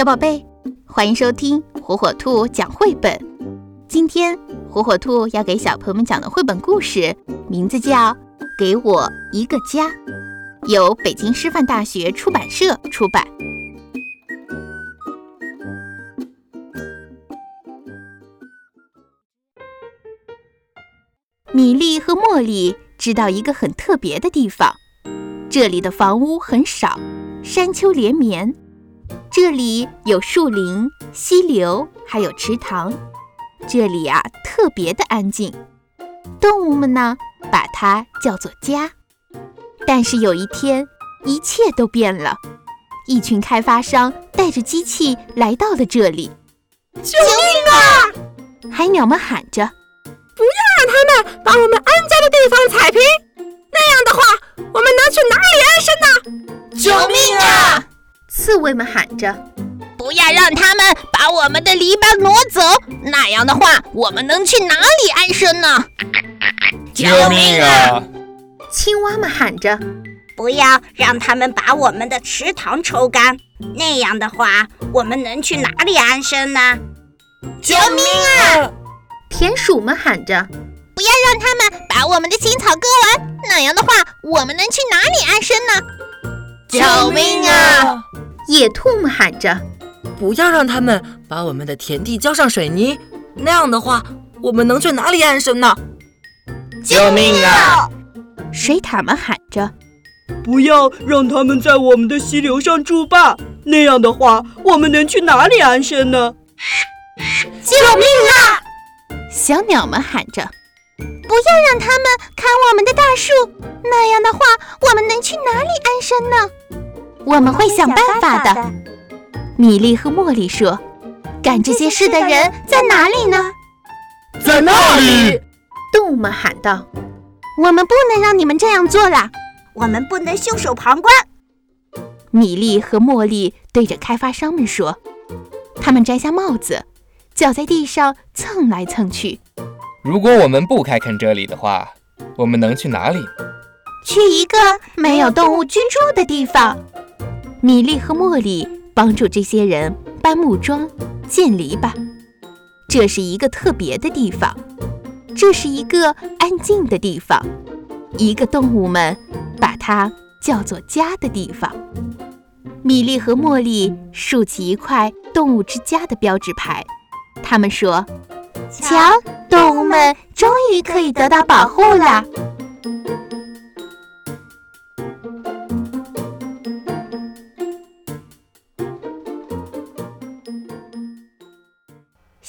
小宝贝，欢迎收听火火兔讲绘本。今天火火兔要给小朋友们讲的绘本故事，名字叫《给我一个家》，由北京师范大学出版社出版。米莉和茉莉知道一个很特别的地方，这里的房屋很少，山丘连绵。这里有树林、溪流，还有池塘。这里啊，特别的安静。动物们呢，把它叫做家。但是有一天，一切都变了。一群开发商带着机器来到了这里。救命啊！海鸟们喊着：“不要让他们把我们安家的地方踩平，猬们喊着：“不要让他们把我们的篱笆挪走，那样的话，我们能去哪里安身呢？”救命啊！青蛙们喊着：“不要让他们把我们的池塘抽干，那样的话，我们能去哪里安身呢？”救命啊！田鼠们喊着：“不要让他们把我们的青草割完，那样的话，我们能去哪里安身呢？”救命啊！野兔们喊着：“不要让他们把我们的田地浇上水泥，那样的话，我们能去哪里安身呢？”救命啊！水獭们喊着：“不要让他们在我们的溪流上筑坝，那样的话，我们能去哪里安身呢？”救命啊！小鸟们喊着：“不要让他们砍我们的大树，那样的话，我们能去哪里安身呢？”我们会想办法的，米莉和茉莉说：“干这些事的人在哪里呢？”在那里！动物们喊道：“我们不能让你们这样做啦，我们不能袖手旁观。”米莉和茉莉对着开发商们说：“他们摘下帽子，脚在地上蹭来蹭去。如果我们不开垦这里的话，我们能去哪里？去一个没有动物居住的地方。”米莉和茉莉帮助这些人搬木桩、建篱笆。这是一个特别的地方，这是一个安静的地方，一个动物们把它叫做家的地方。米莉和茉莉竖起一块“动物之家”的标志牌，他们说：“瞧，动物们终于可以得到保护了。”